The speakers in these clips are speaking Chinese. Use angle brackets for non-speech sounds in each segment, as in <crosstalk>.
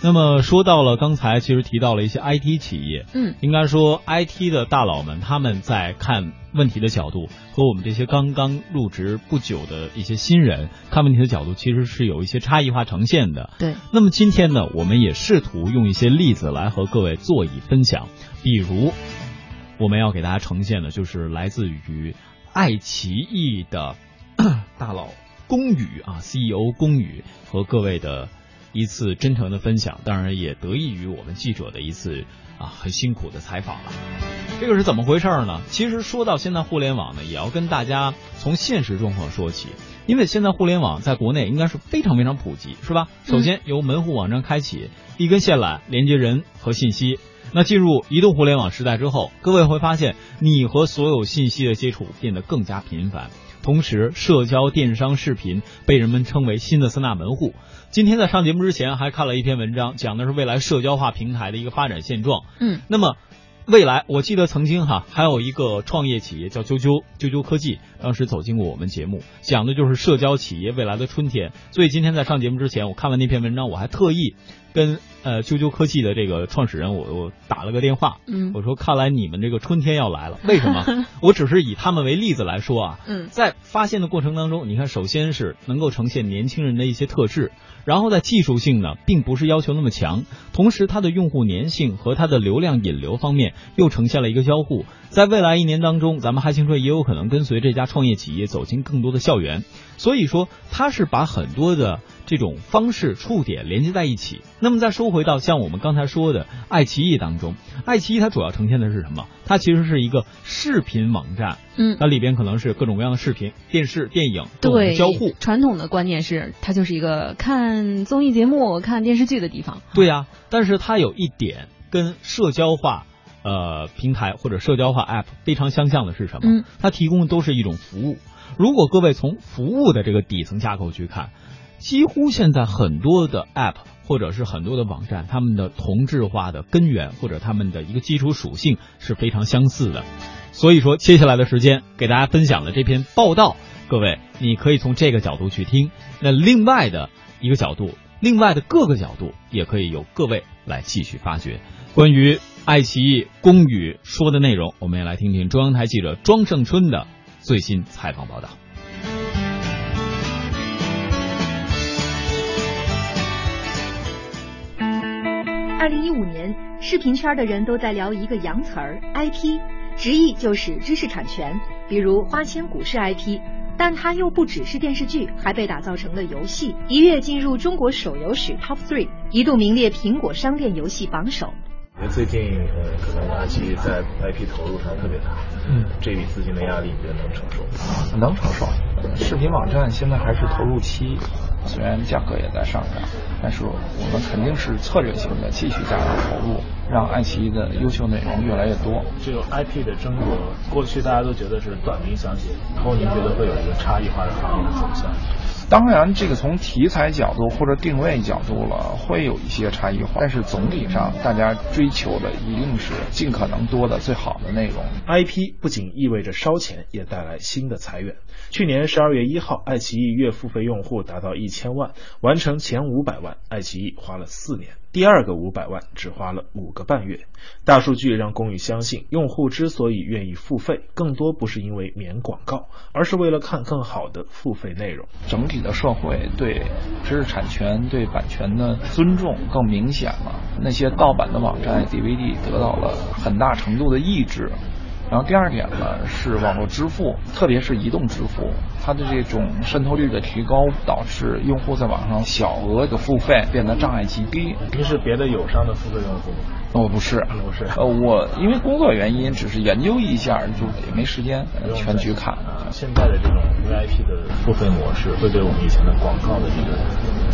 那么说到了刚才，其实提到了一些 IT 企业，嗯，应该说 IT 的大佬们他们在看问题的角度和我们这些刚刚入职不久的一些新人看问题的角度，其实是有一些差异化呈现的。对。那么今天呢，我们也试图用一些例子来和各位做以分享，比如我们要给大家呈现的就是来自于爱奇艺的 <clears throat> 大佬龚宇啊，CEO 龚宇和各位的。一次真诚的分享，当然也得益于我们记者的一次啊很辛苦的采访了。这个是怎么回事呢？其实说到现在互联网呢，也要跟大家从现实状况说起，因为现在互联网在国内应该是非常非常普及，是吧？首先由门户网站开启，一根线缆连接人和信息。那进入移动互联网时代之后，各位会发现你和所有信息的接触变得更加频繁。同时，社交、电商、视频被人们称为新的三大门户。今天在上节目之前，还看了一篇文章，讲的是未来社交化平台的一个发展现状。嗯，那么未来，我记得曾经哈还有一个创业企业叫啾啾啾啾科技，当时走进过我们节目，讲的就是社交企业未来的春天。所以今天在上节目之前，我看完那篇文章，我还特意跟呃啾啾科技的这个创始人，我我打了个电话，嗯，我说看来你们这个春天要来了。<laughs> 为什么？我只是以他们为例子来说啊，嗯，在发现的过程当中，你看，首先是能够呈现年轻人的一些特质。然后在技术性呢，并不是要求那么强，同时它的用户粘性和它的流量引流方面又呈现了一个交互。在未来一年当中，咱们嗨青春也有可能跟随这家创业企业走进更多的校园。所以说，它是把很多的这种方式触点连接在一起。那么再说回到像我们刚才说的爱奇艺当中，爱奇艺它主要呈现的是什么？它其实是一个视频网站，嗯，它里边可能是各种各样的视频、电视、电影对交互。传统的观念是，它就是一个看综艺节目、看电视剧的地方。对呀，但是它有一点跟社交化呃平台或者社交化 App 非常相像的是什么？嗯，它提供的都是一种服务。如果各位从服务的这个底层架构去看，几乎现在很多的 App 或者是很多的网站，他们的同质化的根源或者他们的一个基础属性是非常相似的。所以说，接下来的时间给大家分享的这篇报道，各位你可以从这个角度去听。那另外的一个角度，另外的各个角度，也可以由各位来继续发掘关于爱奇艺龚宇说的内容。我们也来听听中央台记者庄胜春的最新采访报道。二零一五年，视频圈的人都在聊一个洋词儿 IP，直译就是知识产权，比如花千骨是 IP，但它又不只是电视剧，还被打造成了游戏，一跃进入中国手游史 Top Three，一度名列苹果商店游戏榜首。因为最近呃，可能阿奇艺在 IP 投入上特别大，嗯，这笔资金的压力，你觉得能承受吗？能承受。视频网站现在还是投入期，虽然价格也在上涨，但是我们肯定是策略性的继续加大投入，让爱奇艺的优秀内容越来越多。这个 IP 的争夺，过去大家都觉得是短兵相接，以后您觉得会有一个差异化的行业的走向？当然，这个从题材角度或者定位角度了，会有一些差异化，但是总体上，大家追求的一定是尽可能多的最好的内容。IP 不仅意味着烧钱，也带来新的财源。去年十二月一号，爱奇艺月付费用户达到一千万，完成前五百万，爱奇艺花了四年。第二个五百万只花了五个半月。大数据让公寓相信，用户之所以愿意付费，更多不是因为免广告，而是为了看更好的付费内容。整体的社会对知识产权、对版权的尊重更明显了。那些盗版的网站 DVD 得到了很大程度的抑制。然后第二点呢是网络支付，特别是移动支付，它的这种渗透率的提高，导致用户在网上小额的付费变得障碍极低。您是别的友商的付费用户吗？我不是，不是。呃，我因为工作原因，只是研究一下，就也没时间全局看。现在的这种 VIP 的付费模式，会对我们以前的广告的这个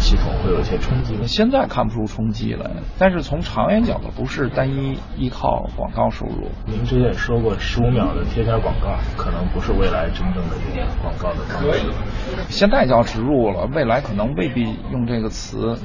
系统会有一些冲击吗？现在看不出冲击来，但是从长远角度，不是单一依靠广告收入。您之前也说过，十五秒的贴片广告可能不是未来真正的一个广告的方式。现在叫植入了，未来可能未必用这个词。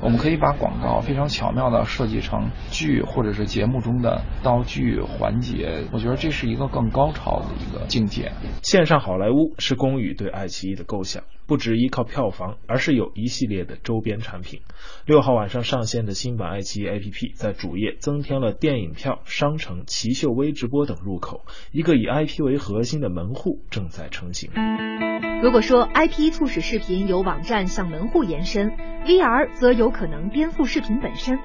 我们可以把广告非常巧妙的设计成剧或者是节目中的道具环节，我觉得这是一个更高超的一个境界。线上好莱坞是龚宇对爱奇艺的构想，不只依靠票房，而是有一系列的周边产品。六号晚上上线的新版爱奇艺 APP 在主页增添了电影票、商城、奇秀微直播等入口，一个以 IP 为核心的门户正在成型。如果说 IP 促使视频由网站向门户延伸，VR 则有可能颠覆视频本身。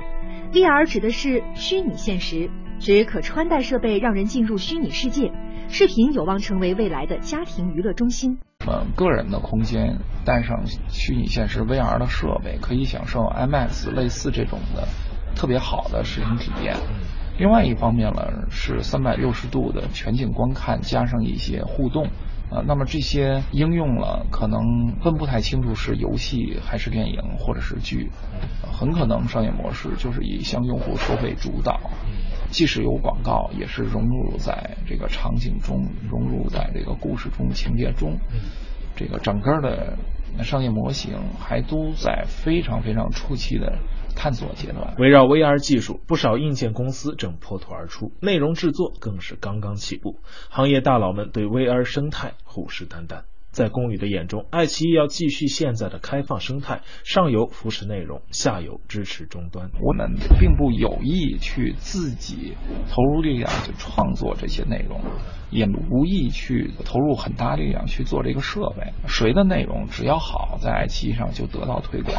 VR 指的是虚拟现实，指可穿戴设备让人进入虚拟世界。视频有望成为未来的家庭娱乐中心。呃，个人的空间带上虚拟现实 VR 的设备，可以享受 MX 类似这种的特别好的视听体验。另外一方面呢，是三百六十度的全景观看，加上一些互动。啊，那么这些应用了，可能分不太清楚是游戏还是电影或者是剧，很可能商业模式就是以向用户收费主导，即使有广告，也是融入在这个场景中，融入在这个故事中、情节中，这个整个的商业模型还都在非常非常初期的。探索阶段，围绕 VR 技术，不少硬件公司正破土而出，内容制作更是刚刚起步。行业大佬们对 VR 生态虎视眈眈。在宫宇的眼中，爱奇艺要继续现在的开放生态，上游扶持内容，下游支持终端。我们并不有意去自己投入力量去创作这些内容，也无意去投入很大力量去做这个设备。谁的内容只要好，在爱奇艺上就得到推广。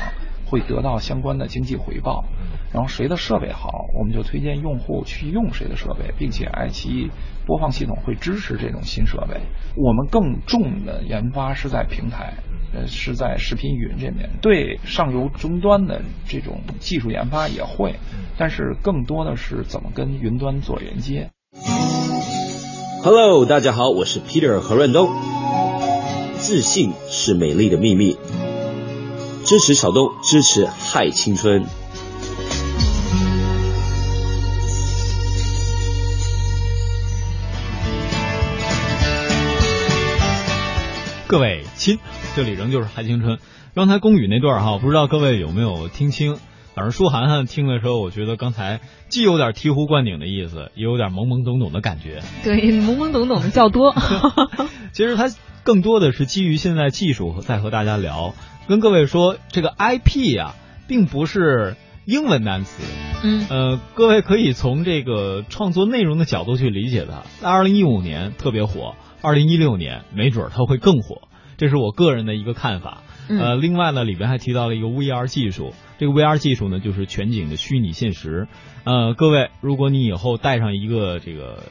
会得到相关的经济回报，然后谁的设备好，我们就推荐用户去用谁的设备，并且爱奇艺播放系统会支持这种新设备。我们更重的研发是在平台，呃，是在视频云这边，对上游终端的这种技术研发也会，但是更多的是怎么跟云端做连接。Hello，大家好，我是 Peter 何润东。自信是美丽的秘密。支持小东，支持嗨青春。各位亲，这里仍旧是嗨青春。刚才宫羽那段哈，不知道各位有没有听清？反正舒涵涵听的时候，我觉得刚才既有点醍醐灌顶的意思，也有点懵懵懂懂的感觉。对，懵懵懂懂的较多。<laughs> <laughs> 其实他更多的是基于现在技术在和大家聊。跟各位说，这个 IP 呀，并不是英文单词。嗯，呃，各位可以从这个创作内容的角度去理解它。在二零一五年特别火，二零一六年没准它会更火，这是我个人的一个看法。呃，另外呢，里边还提到了一个 VR 技术，这个 VR 技术呢，就是全景的虚拟现实。呃，各位，如果你以后带上一个这个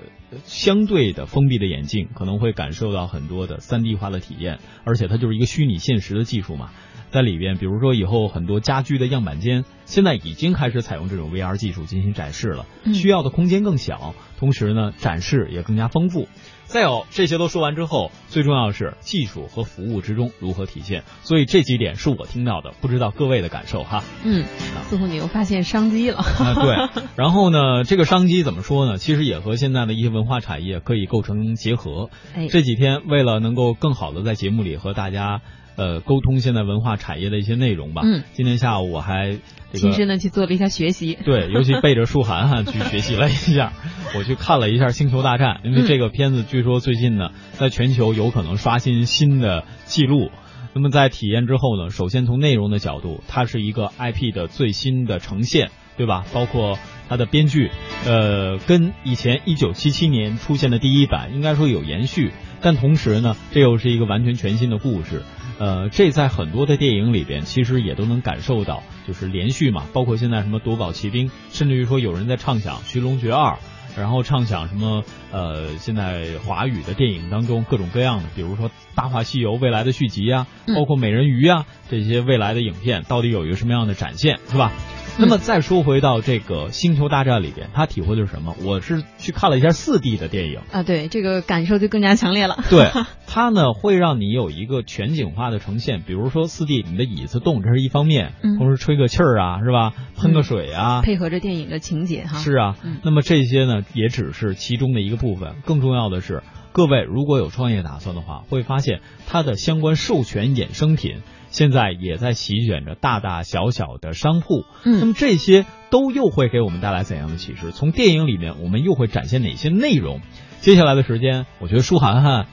相对的封闭的眼镜，可能会感受到很多的三 D 化的体验，而且它就是一个虚拟现实的技术嘛。在里边，比如说以后很多家居的样板间，现在已经开始采用这种 VR 技术进行展示了，需要的空间更小，同时呢，展示也更加丰富。再有这些都说完之后，最重要的是技术和服务之中如何体现。所以这几点是我听到的，不知道各位的感受哈。嗯，似乎你又发现商机了。啊，对。<laughs> 然后呢，这个商机怎么说呢？其实也和现在的一些文化产业可以构成结合。哎，这几天为了能够更好的在节目里和大家。呃，沟通现在文化产业的一些内容吧。嗯，今天下午我还亲身的去做了一下学习。对，尤其背着舒涵涵去学习了一下。<laughs> 我去看了一下《星球大战》，因为这个片子据说最近呢，在全球有可能刷新新的记录。那么在体验之后呢，首先从内容的角度，它是一个 IP 的最新的呈现，对吧？包括它的编剧，呃，跟以前一九七七年出现的第一版应该说有延续，但同时呢，这又是一个完全全新的故事。呃，这在很多的电影里边，其实也都能感受到，就是连续嘛。包括现在什么夺宝奇兵，甚至于说有人在畅想《寻龙诀二》，然后畅想什么呃，现在华语的电影当中各种各样的，比如说《大话西游》未来的续集啊，包括美人鱼啊这些未来的影片，到底有一个什么样的展现，是吧？那么再说回到这个《星球大战》里边，他体会的是什么？我是去看了一下四 D 的电影啊，对，这个感受就更加强烈了。<laughs> 对，它呢会让你有一个全景化的呈现，比如说四 D，你的椅子动，这是一方面，同时吹个气儿啊，是吧？喷个水啊，配合着电影的情节哈。是啊，那么这些呢也只是其中的一个部分，更重要的是，各位如果有创业打算的话，会发现它的相关授权衍生品。现在也在席卷着大大小小的商铺，嗯，那么这些都又会给我们带来怎样的启示？从电影里面，我们又会展现哪些内容？接下来的时间，我觉得舒涵涵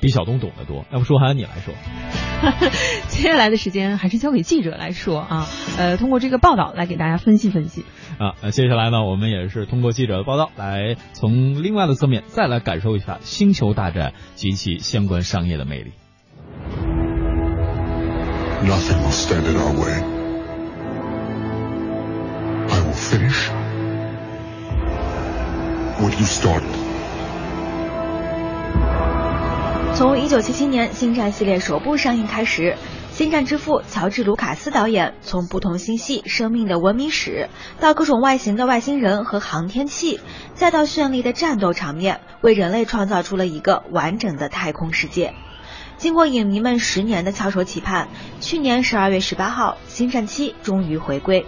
比小东懂得多，要不舒涵你来说。<laughs> 接下来的时间还是交给记者来说啊，呃，通过这个报道来给大家分析分析。啊，那接下来呢，我们也是通过记者的报道来从另外的侧面再来感受一下《星球大战》及其相关商业的魅力。Nothing will stand in our way. I will finish what you started. 从1977年《星战》系列首部上映开始，《星战之父》乔治·卢卡斯导演从不同星系生命的文明史，到各种外形的外星人和航天器，再到绚丽的战斗场面，为人类创造出了一个完整的太空世界。经过影迷们十年的翘首企盼，去年十二月十八号，《星战七》终于回归。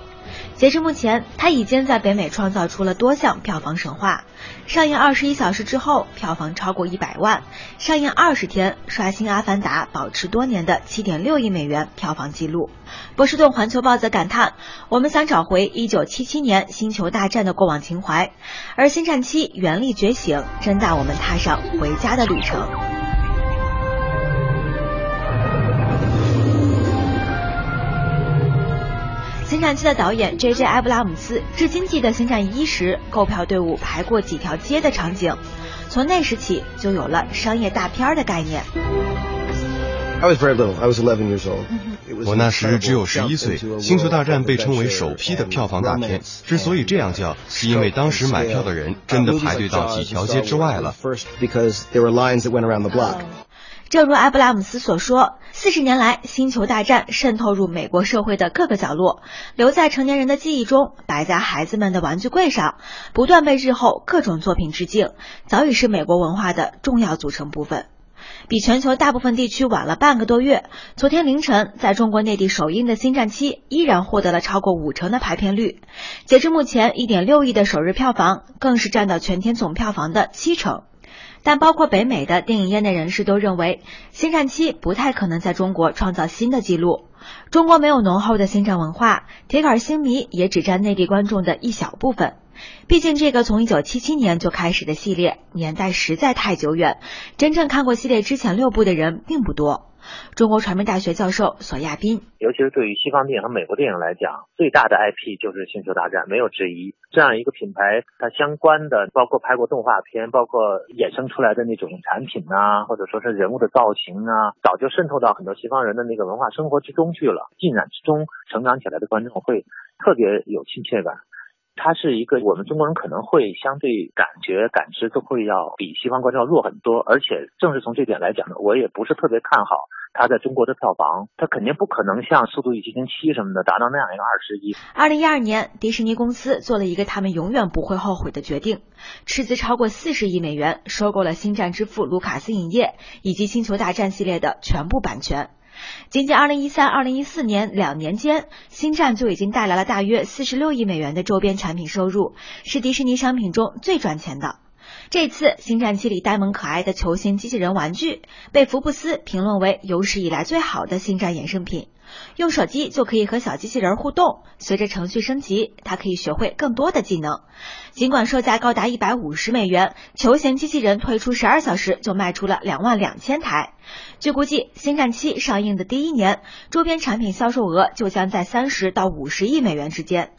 截至目前，它已经在北美创造出了多项票房神话。上映二十一小时之后，票房超过一百万；上映二十天，刷新《阿凡达》保持多年的七点六亿美元票房纪录。波士顿环球报则感叹：“我们想找回一九七七年《星球大战》的过往情怀，而《星战七》原力觉醒，真带我们踏上回家的旅程。”《战机》的导演 J.J. 埃布拉姆斯至今记得《星战一》时购票队伍排过几条街的场景，从那时起就有了商业大片的概念。I was very little. I was 11 years old. 我那时只有十一岁，《星球大战》被称为首批的票房大片。之所以这样叫，是因为当时买票的人真的排队到几条街之外了。Because there were lines that went around the block. 正如埃布拉姆斯所说，四十年来，《星球大战》渗透入美国社会的各个角落，留在成年人的记忆中，摆在孩子们的玩具柜上，不断被日后各种作品致敬，早已是美国文化的重要组成部分。比全球大部分地区晚了半个多月，昨天凌晨在中国内地首映的《星战七》依然获得了超过五成的排片率，截至目前，一点六亿的首日票房更是占到全天总票房的七成。但包括北美的电影业内人士都认为，《星战七》不太可能在中国创造新的纪录。中国没有浓厚的星战文化，铁杆星迷也只占内地观众的一小部分。毕竟这个从1977年就开始的系列，年代实在太久远，真正看过系列之前六部的人并不多。中国传媒大学教授索亚斌，尤其是对于西方电影和美国电影来讲，最大的 IP 就是《星球大战》，没有之一。这样一个品牌，它相关的包括拍过动画片，包括衍生出来的那种产品啊，或者说是人物的造型啊，早就渗透到很多西方人的那个文化生活之中去了。浸染之中成长起来的观众会特别有亲切感。它是一个我们中国人可能会相对感觉感知都会要比西方观众要弱很多，而且正是从这点来讲呢，我也不是特别看好它在中国的票房，它肯定不可能像《速度与激情七》什么的达到那样一个二十亿。二零一二年，迪士尼公司做了一个他们永远不会后悔的决定，斥资超过四十亿美元收购了《星战之父》卢卡斯影业以及《星球大战》系列的全部版权。仅仅二零一三、二零一四年两年间，星战就已经带来了大约四十六亿美元的周边产品收入，是迪士尼商品中最赚钱的。这次《星战七》里呆萌可爱的球形机器人玩具，被福布斯评论为有史以来最好的星战衍生品。用手机就可以和小机器人互动，随着程序升级，它可以学会更多的技能。尽管售价高达一百五十美元，球形机器人推出十二小时就卖出了两万两千台。据估计，《星战七》上映的第一年，周边产品销售额就将在三十到五十亿美元之间。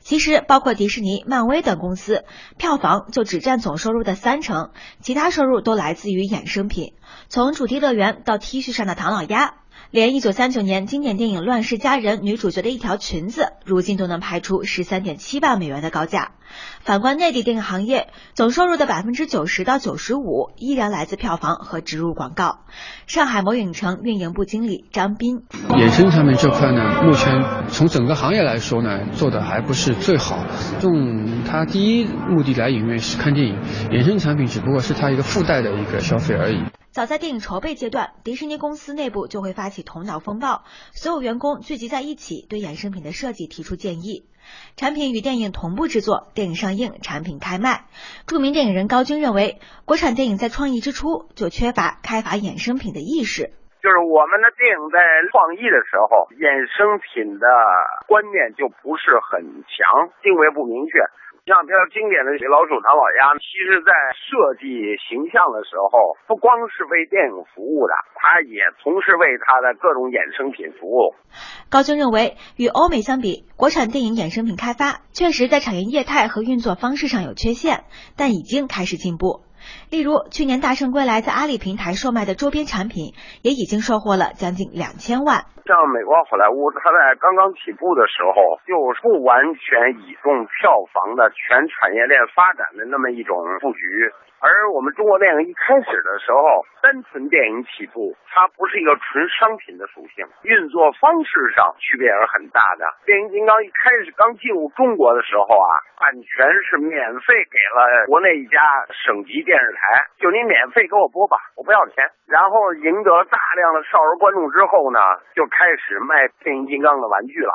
其实，包括迪士尼、漫威等公司，票房就只占总收入的三成，其他收入都来自于衍生品，从主题乐园到 T 恤上的唐老鸭。连一九三九年经典电影《乱世佳人》女主角的一条裙子，如今都能拍出十三点七万美元的高价。反观内地电影行业，总收入的百分之九十到九十五依然来自票房和植入广告。上海某影城运营部经理张斌：衍生产品这块呢，目前从整个行业来说呢，做的还不是最好。用它第一目的来影院是看电影，衍生产品只不过是它一个附带的一个消费而已。早在电影筹备阶段，迪士尼公司内部就会发起头脑风暴，所有员工聚集在一起，对衍生品的设计提出建议。产品与电影同步制作，电影上映，产品开卖。著名电影人高军认为，国产电影在创意之初就缺乏开发衍生品的意识。就是我们的电影在创意的时候，衍生品的观念就不是很强，定位不明确。像比较经典的《老鼠唐老鸭》，其实在设计形象的时候，不光是为电影服务的，它也同时为它的各种衍生品服务。高军认为，与欧美相比，国产电影衍生品开发确实在产业业态和运作方式上有缺陷，但已经开始进步。例如，去年《大圣归来》在阿里平台售卖的周边产品，也已经收获了将近两千万。像美国好莱坞，它在刚刚起步的时候，就不完全倚重票房的全产业链发展的那么一种布局。而我们中国电影一开始的时候，单纯电影起步，它不是一个纯商品的属性，运作方式上区别也是很大的。变形金刚一开始刚进入中国的时候啊，版权是免费给了国内一家省级电电视台，就你免费给我播吧，我不要钱。然后赢得大量的少儿观众之后呢，就开始卖变形金刚的玩具了。